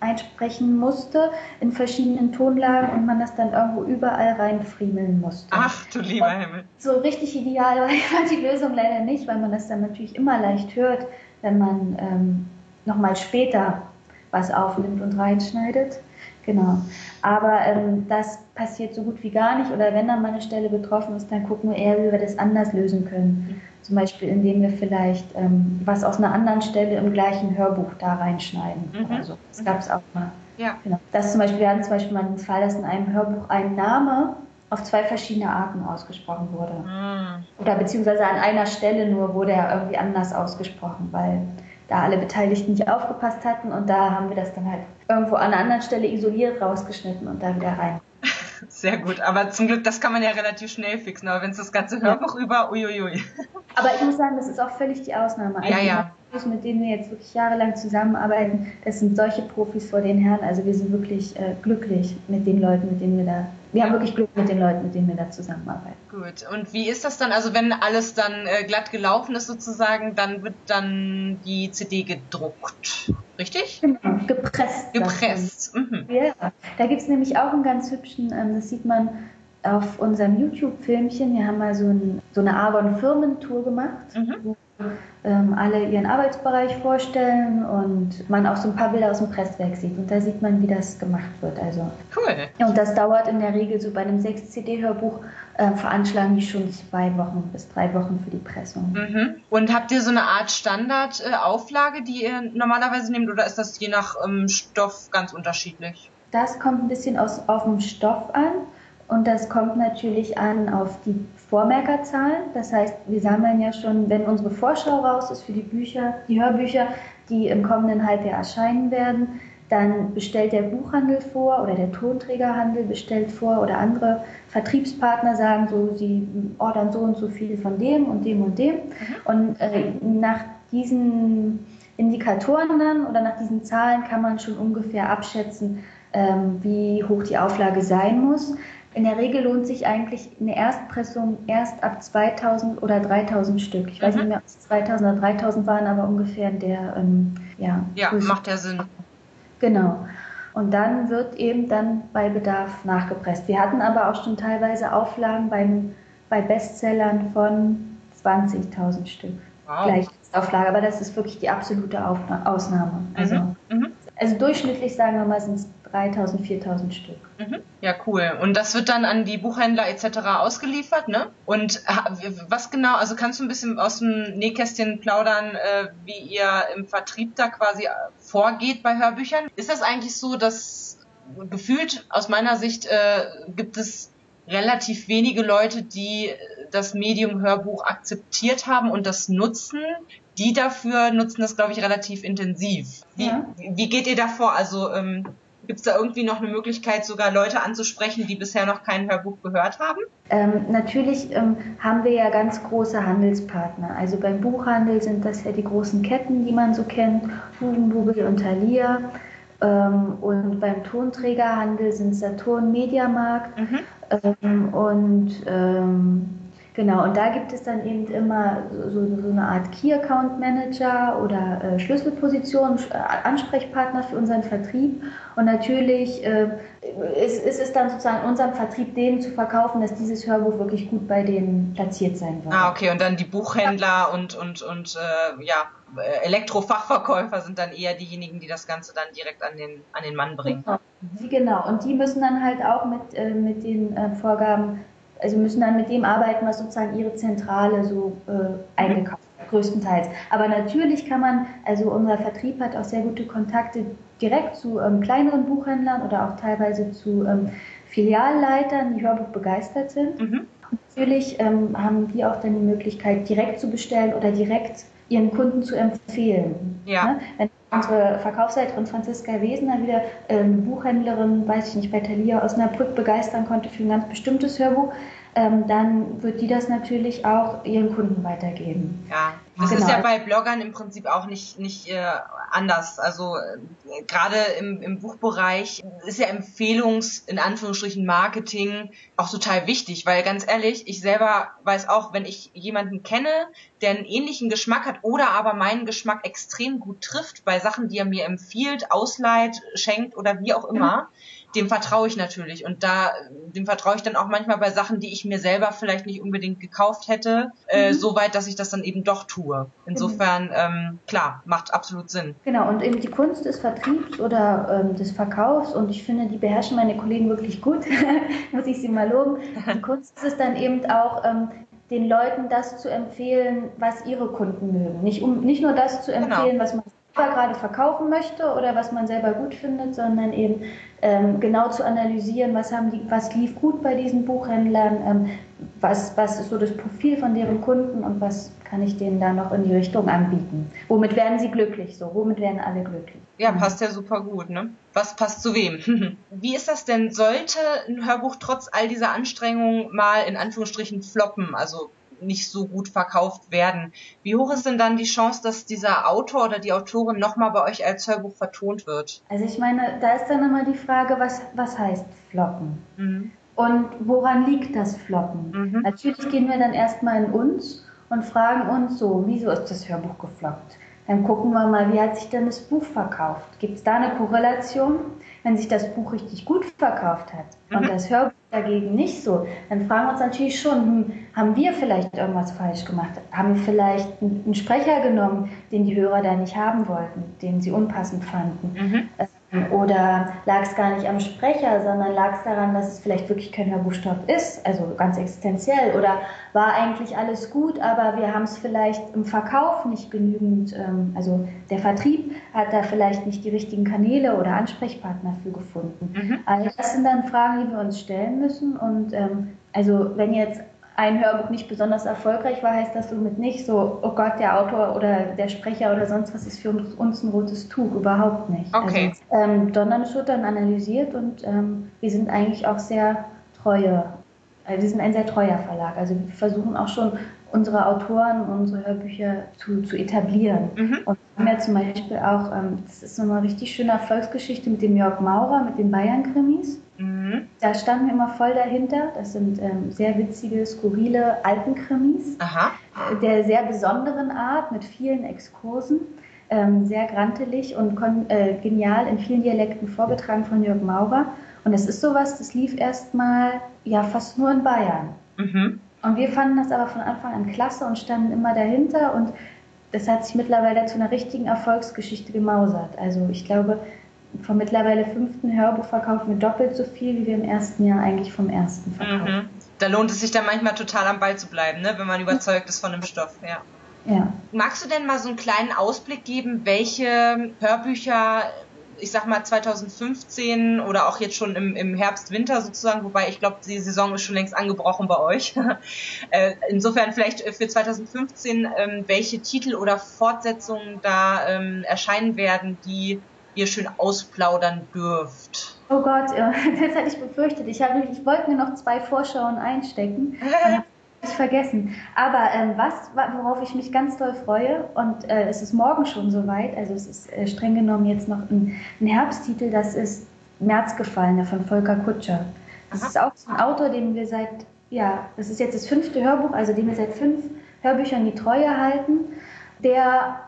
einsprechen musste in verschiedenen Tonlagen und man das dann irgendwo überall reinfriemeln musste. Ach du lieber und Himmel. So richtig ideal war die Lösung leider nicht, weil man das dann natürlich immer leicht hört, wenn man ähm, nochmal später was aufnimmt und reinschneidet. Genau. Aber ähm, das passiert so gut wie gar nicht. Oder wenn dann mal eine Stelle betroffen ist, dann gucken wir eher, wie wir das anders lösen können. Mhm. Zum Beispiel, indem wir vielleicht ähm, was aus einer anderen Stelle im gleichen Hörbuch da reinschneiden. Mhm. Oder so. Das gab es auch mal. Ja. Genau. Das zum Beispiel, wir hatten zum Beispiel mal den Fall, dass in einem Hörbuch ein Name auf zwei verschiedene Arten ausgesprochen wurde. Mhm. Oder beziehungsweise an einer Stelle nur wurde er irgendwie anders ausgesprochen, weil da alle Beteiligten nicht aufgepasst hatten und da haben wir das dann halt irgendwo an einer anderen Stelle isoliert rausgeschnitten und da wieder rein. Sehr gut, aber zum Glück, das kann man ja relativ schnell fixen, aber wenn es das ganze Hörbuch ja. über, uiuiui. Aber ich muss sagen, das ist auch völlig die Ausnahme. Also ja, ja. Profis, mit denen wir jetzt wirklich jahrelang zusammenarbeiten, das sind solche Profis vor den Herren. Also wir sind wirklich äh, glücklich mit den Leuten, mit denen wir da wir haben wirklich Glück mit den Leuten, mit denen wir da zusammenarbeiten. Gut. Und wie ist das dann? Also wenn alles dann äh, glatt gelaufen ist sozusagen, dann wird dann die CD gedruckt, richtig? Genau, gepresst. Gepresst. Mhm. Ja, da gibt es nämlich auch einen ganz hübschen, ähm, das sieht man auf unserem YouTube-Filmchen. Wir haben mal so, ein, so eine Argon-Firmentour gemacht, mhm. wo ähm, alle ihren Arbeitsbereich vorstellen und man auch so ein paar Bilder aus dem Presswerk sieht. Und da sieht man, wie das gemacht wird. Also, cool. Und das dauert in der Regel so bei einem 6-CD-Hörbuch, äh, veranschlagen die schon zwei Wochen bis drei Wochen für die Pressung. Mhm. Und habt ihr so eine Art Standardauflage, äh, die ihr normalerweise nehmt, oder ist das je nach ähm, Stoff ganz unterschiedlich? Das kommt ein bisschen aus, auf den Stoff an. Und das kommt natürlich an auf die Vormerkerzahlen. Das heißt, wir sammeln ja schon, wenn unsere Vorschau raus ist für die Bücher, die Hörbücher, die im kommenden Halbjahr erscheinen werden, dann bestellt der Buchhandel vor oder der Tonträgerhandel bestellt vor oder andere Vertriebspartner sagen so, sie ordern so und so viel von dem und dem und dem. Mhm. Und äh, nach diesen Indikatoren dann oder nach diesen Zahlen kann man schon ungefähr abschätzen, ähm, wie hoch die Auflage sein muss. In der Regel lohnt sich eigentlich eine Erstpressung erst ab 2000 oder 3000 Stück. Ich weiß mhm. nicht mehr, ob es 2000 oder 3000 waren, aber ungefähr der, ähm, ja. Ja, macht ja Sinn. Genau. Und dann wird eben dann bei Bedarf nachgepresst. Wir hatten aber auch schon teilweise Auflagen beim, bei Bestsellern von 20.000 Stück. Wow. Gleichheitsauflage, aber das ist wirklich die absolute Ausnahme. Also, mhm. Mhm. Also durchschnittlich sagen wir mal sind es 3000, 4000 Stück. Mhm. Ja, cool. Und das wird dann an die Buchhändler etc. ausgeliefert, ne? Und was genau, also kannst du ein bisschen aus dem Nähkästchen plaudern, äh, wie ihr im Vertrieb da quasi äh, vorgeht bei Hörbüchern? Ist das eigentlich so, dass gefühlt aus meiner Sicht äh, gibt es relativ wenige Leute, die das Medium Hörbuch akzeptiert haben und das nutzen. Die dafür nutzen das, glaube ich, relativ intensiv. Wie, ja. wie geht ihr da vor? Also ähm, Gibt es da irgendwie noch eine Möglichkeit, sogar Leute anzusprechen, die bisher noch kein Hörbuch gehört haben? Ähm, natürlich ähm, haben wir ja ganz große Handelspartner. Also beim Buchhandel sind das ja die großen Ketten, die man so kennt, Hugenbubel und Thalia. Ähm, und beim Tonträgerhandel sind Saturn, Mediamarkt mhm. ähm, und ähm, Genau, und da gibt es dann eben immer so, so eine Art Key Account Manager oder äh, Schlüsselposition, äh, Ansprechpartner für unseren Vertrieb. Und natürlich äh, ist, ist, es dann sozusagen unserem Vertrieb denen zu verkaufen, dass dieses Hörbuch wirklich gut bei denen platziert sein wird. Ah, okay, und dann die Buchhändler und, und, und äh, ja, Elektrofachverkäufer sind dann eher diejenigen, die das Ganze dann direkt an den, an den Mann bringen. Genau. genau. und die müssen dann halt auch mit, äh, mit den äh, Vorgaben also müssen dann mit dem arbeiten, was sozusagen ihre Zentrale so äh, eingekauft hat, größtenteils. Aber natürlich kann man, also unser Vertrieb hat auch sehr gute Kontakte direkt zu ähm, kleineren Buchhändlern oder auch teilweise zu ähm, Filialleitern, die Hörbuch begeistert sind. Mhm. Natürlich ähm, haben die auch dann die Möglichkeit, direkt zu bestellen oder direkt ihren Kunden zu empfehlen. Ja. Ne? Wenn unsere Verkaufsleiterin Franziska Wesener wieder eine Buchhändlerin, weiß ich nicht, bei Thalia Osnabrück begeistern konnte für ein ganz bestimmtes Hörbuch, ähm, dann wird die das natürlich auch ihren Kunden weitergeben. Ja, das genau. ist ja bei Bloggern im Prinzip auch nicht, nicht äh, anders. Also äh, gerade im, im Buchbereich ist ja Empfehlungs, in Anführungsstrichen, Marketing auch total wichtig, weil ganz ehrlich, ich selber weiß auch, wenn ich jemanden kenne, der einen ähnlichen Geschmack hat oder aber meinen Geschmack extrem gut trifft bei Sachen, die er mir empfiehlt, ausleiht, schenkt oder wie auch immer, mhm dem vertraue ich natürlich. Und da, dem vertraue ich dann auch manchmal bei Sachen, die ich mir selber vielleicht nicht unbedingt gekauft hätte, äh, mhm. so weit, dass ich das dann eben doch tue. Insofern, ähm, klar, macht absolut Sinn. Genau, und eben die Kunst des Vertriebs oder ähm, des Verkaufs, und ich finde, die beherrschen meine Kollegen wirklich gut, muss ich sie mal loben. Die Kunst ist es dann eben auch, ähm, den Leuten das zu empfehlen, was ihre Kunden mögen. Nicht, um, nicht nur das zu genau. empfehlen, genau. was man gerade verkaufen möchte oder was man selber gut findet, sondern eben ähm, genau zu analysieren, was, haben die, was lief gut bei diesen Buchhändlern, ähm, was, was ist so das Profil von deren Kunden und was kann ich denen da noch in die Richtung anbieten. Womit werden sie glücklich? So, womit werden alle glücklich? Ja, passt ja super gut, ne? Was passt zu wem? Wie ist das denn? Sollte ein Hörbuch trotz all dieser Anstrengungen mal in Anführungsstrichen floppen? Also nicht so gut verkauft werden. Wie hoch ist denn dann die Chance, dass dieser Autor oder die Autorin nochmal bei euch als Hörbuch vertont wird? Also ich meine, da ist dann immer die Frage, was, was heißt floppen? Mhm. Und woran liegt das Floppen? Mhm. Natürlich gehen wir dann erstmal in uns und fragen uns so, wieso ist das Hörbuch gefloppt? Dann gucken wir mal, wie hat sich denn das Buch verkauft? Gibt es da eine Korrelation? Wenn sich das Buch richtig gut verkauft hat mhm. und das Hörbuch dagegen nicht so, dann fragen wir uns natürlich schon, hm, haben wir vielleicht irgendwas falsch gemacht? Haben wir vielleicht einen Sprecher genommen, den die Hörer da nicht haben wollten, den sie unpassend fanden? Mhm. Oder lag es gar nicht am Sprecher, sondern lag es daran, dass es vielleicht wirklich kein Hörbuchstopp ist, also ganz existenziell? Oder war eigentlich alles gut, aber wir haben es vielleicht im Verkauf nicht genügend, ähm, also der Vertrieb hat da vielleicht nicht die richtigen Kanäle oder Ansprechpartner für gefunden. Mhm. Also das sind dann Fragen, die wir uns stellen müssen. Und ähm, also wenn jetzt ein Hörbuch nicht besonders erfolgreich war, heißt das somit nicht so, oh Gott, der Autor oder der Sprecher oder sonst was ist für uns ein rotes Tuch, überhaupt nicht. Okay. Also, ähm, sondern es wird dann analysiert und ähm, wir sind eigentlich auch sehr treue, also wir sind ein sehr treuer Verlag. Also wir versuchen auch schon unsere Autoren, unsere Hörbücher zu, zu etablieren. Mhm. Und wir haben ja zum Beispiel auch, ähm, das ist so eine richtig schöne Erfolgsgeschichte mit dem Jörg Maurer, mit den Bayern-Krimis. Mhm. Da standen wir immer voll dahinter. Das sind ähm, sehr witzige, skurrile Alpenkrimis. Aha. Äh, der sehr besonderen Art mit vielen Exkursen. ähm, sehr grantelig und äh, genial in vielen Dialekten vorgetragen von Jörg Maurer. Und es ist sowas, das lief erstmal ja fast nur in Bayern. Mhm. Und wir fanden das aber von Anfang an klasse und standen immer dahinter und das hat sich mittlerweile zu einer richtigen Erfolgsgeschichte gemausert. Also ich glaube, vom mittlerweile fünften Hörbuch verkaufen wir doppelt so viel, wie wir im ersten Jahr eigentlich vom ersten verkaufen. Mhm. Da lohnt es sich dann manchmal total am Ball zu bleiben, ne? wenn man überzeugt ist von dem Stoff. Ja. Ja. Magst du denn mal so einen kleinen Ausblick geben, welche Hörbücher, ich sag mal 2015 oder auch jetzt schon im, im Herbst, Winter sozusagen, wobei ich glaube, die Saison ist schon längst angebrochen bei euch. Äh, insofern vielleicht für 2015, ähm, welche Titel oder Fortsetzungen da ähm, erscheinen werden, die ihr schön ausplaudern dürft. Oh Gott, das hatte ich befürchtet. Ich, hab, ich wollte mir noch zwei Vorschauen einstecken. vergessen. Aber ähm, was, worauf ich mich ganz doll freue, und äh, es ist morgen schon soweit, also es ist äh, streng genommen jetzt noch ein, ein Herbsttitel, das ist Märzgefallene von Volker Kutscher. Das Aha. ist auch so ein Autor, den wir seit, ja, das ist jetzt das fünfte Hörbuch, also dem wir seit fünf Hörbüchern die Treue halten, der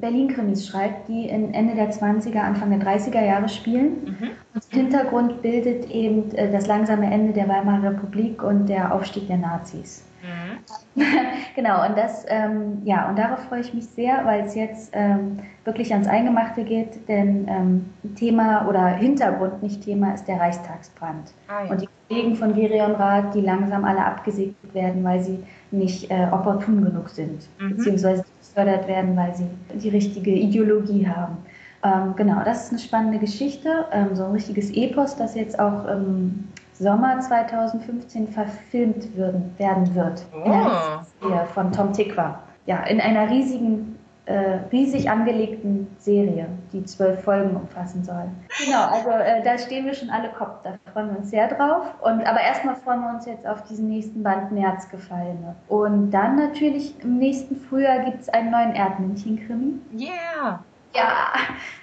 Berlin-Krimis schreibt, die in Ende der 20er, Anfang der 30er Jahre spielen. Mhm. Und Hintergrund bildet eben äh, das langsame Ende der Weimarer Republik und der Aufstieg der Nazis. Mhm. genau, und das, ähm, ja, und darauf freue ich mich sehr, weil es jetzt ähm, wirklich ans Eingemachte geht, denn ähm, Thema oder Hintergrund, nicht Thema, ist der Reichstagsbrand. Ah, ja. Und die Kollegen von Gerion Rath, die langsam alle abgesägt werden, weil sie nicht äh, opportun genug sind, mhm. beziehungsweise gefördert werden, weil sie die richtige Ideologie haben. Ähm, genau, das ist eine spannende Geschichte, ähm, so ein richtiges Epos, das jetzt auch im Sommer 2015 verfilmt würden, werden wird. Oh. von Tom Tikva. Ja, in einer riesigen äh, riesig angelegten Serie, die zwölf Folgen umfassen soll. Genau, also äh, da stehen wir schon alle Kopf, da freuen wir uns sehr drauf. Und aber erstmal freuen wir uns jetzt auf diesen nächsten Band Märzgefallene. Und dann natürlich im nächsten Frühjahr gibt es einen neuen Erdmännchen-Krimi. Yeah! Ja,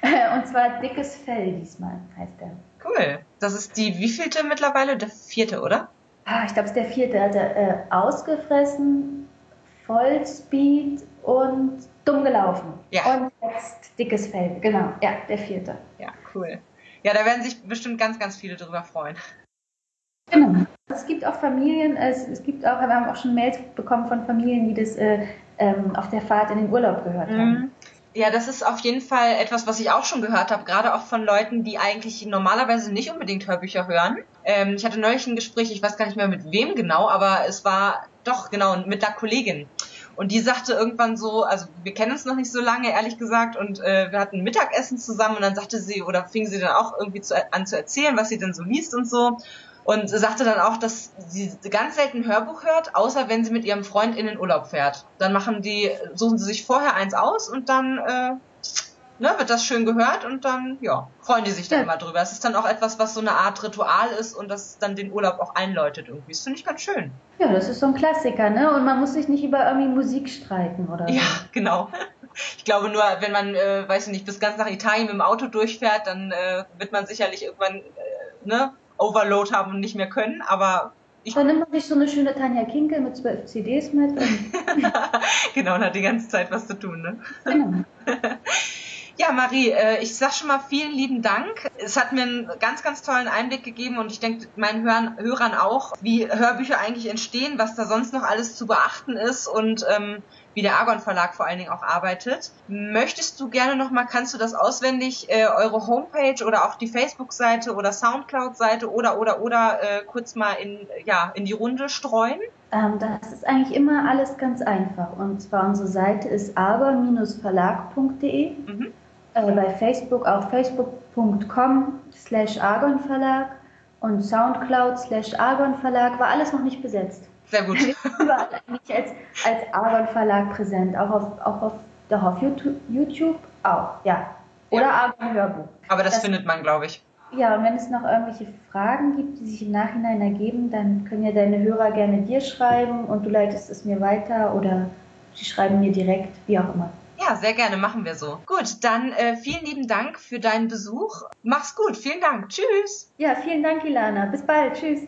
und zwar Dickes Fell diesmal heißt der. Cool. Das ist die wievielte mittlerweile? Der vierte, oder? Ah, ich glaube, es ist der vierte. Er hat äh, ausgefressen, Vollspeed und dumm gelaufen. Ja. Und jetzt dickes Fell. Genau, ja, der vierte. Ja, cool. Ja, da werden sich bestimmt ganz, ganz viele drüber freuen. Genau. Es gibt auch Familien, es, es gibt auch, wir haben auch schon Mails bekommen von Familien, die das äh, ähm, auf der Fahrt in den Urlaub gehört mhm. haben. Ja, das ist auf jeden Fall etwas, was ich auch schon gehört habe, gerade auch von Leuten, die eigentlich normalerweise nicht unbedingt Hörbücher hören. Ähm, ich hatte neulich ein Gespräch, ich weiß gar nicht mehr mit wem genau, aber es war doch genau mit einer Kollegin. Und die sagte irgendwann so, also wir kennen uns noch nicht so lange, ehrlich gesagt, und äh, wir hatten Mittagessen zusammen und dann sagte sie, oder fing sie dann auch irgendwie zu, an zu erzählen, was sie denn so liest und so. Und sagte dann auch, dass sie ganz selten Hörbuch hört, außer wenn sie mit ihrem Freund in den Urlaub fährt. Dann machen die, suchen sie sich vorher eins aus und dann äh, ne, wird das schön gehört und dann, ja, freuen die sich da ja. immer drüber. Es ist dann auch etwas, was so eine Art Ritual ist und das dann den Urlaub auch einläutet irgendwie. Das finde ich ganz schön. Ja, das ist so ein Klassiker, ne? Und man muss sich nicht über irgendwie Musik streiten oder so. Ja, genau. Ich glaube nur, wenn man, äh, weiß ich nicht, bis ganz nach Italien mit dem Auto durchfährt, dann äh, wird man sicherlich irgendwann, äh, ne, Overload haben und nicht mehr können, aber ich dann nimmt man sich so eine schöne Tanja Kinkel mit zwölf CDs mit. genau, und hat die ganze Zeit was zu tun, ne? Genau. Ja, Marie, äh, ich sag schon mal vielen lieben Dank. Es hat mir einen ganz, ganz tollen Einblick gegeben und ich denke meinen Hörern auch, wie Hörbücher eigentlich entstehen, was da sonst noch alles zu beachten ist und ähm, wie der Argon Verlag vor allen Dingen auch arbeitet. Möchtest du gerne nochmal, kannst du das auswendig, äh, eure Homepage oder auch die Facebook-Seite oder Soundcloud-Seite oder oder oder äh, kurz mal in, ja, in die Runde streuen? Ähm, das ist eigentlich immer alles ganz einfach. Und zwar unsere Seite ist argon-verlag.de. Mhm. Äh, bei Facebook auch facebook.com slash argonverlag und Soundcloud slash argonverlag war alles noch nicht besetzt. Sehr gut. Wir sind überall eigentlich als, als Argon Verlag präsent, auch auf, auch auf, doch auf YouTube, YouTube auch, ja. Oder ja. Argon Hörbuch. Aber das, das findet man, glaube ich. Ja, und wenn es noch irgendwelche Fragen gibt, die sich im Nachhinein ergeben, dann können ja deine Hörer gerne dir schreiben und du leitest es mir weiter oder sie schreiben mir direkt, wie auch immer. Sehr gerne, machen wir so. Gut, dann äh, vielen lieben Dank für deinen Besuch. Mach's gut, vielen Dank. Tschüss. Ja, vielen Dank, Ilana. Bis bald. Tschüss.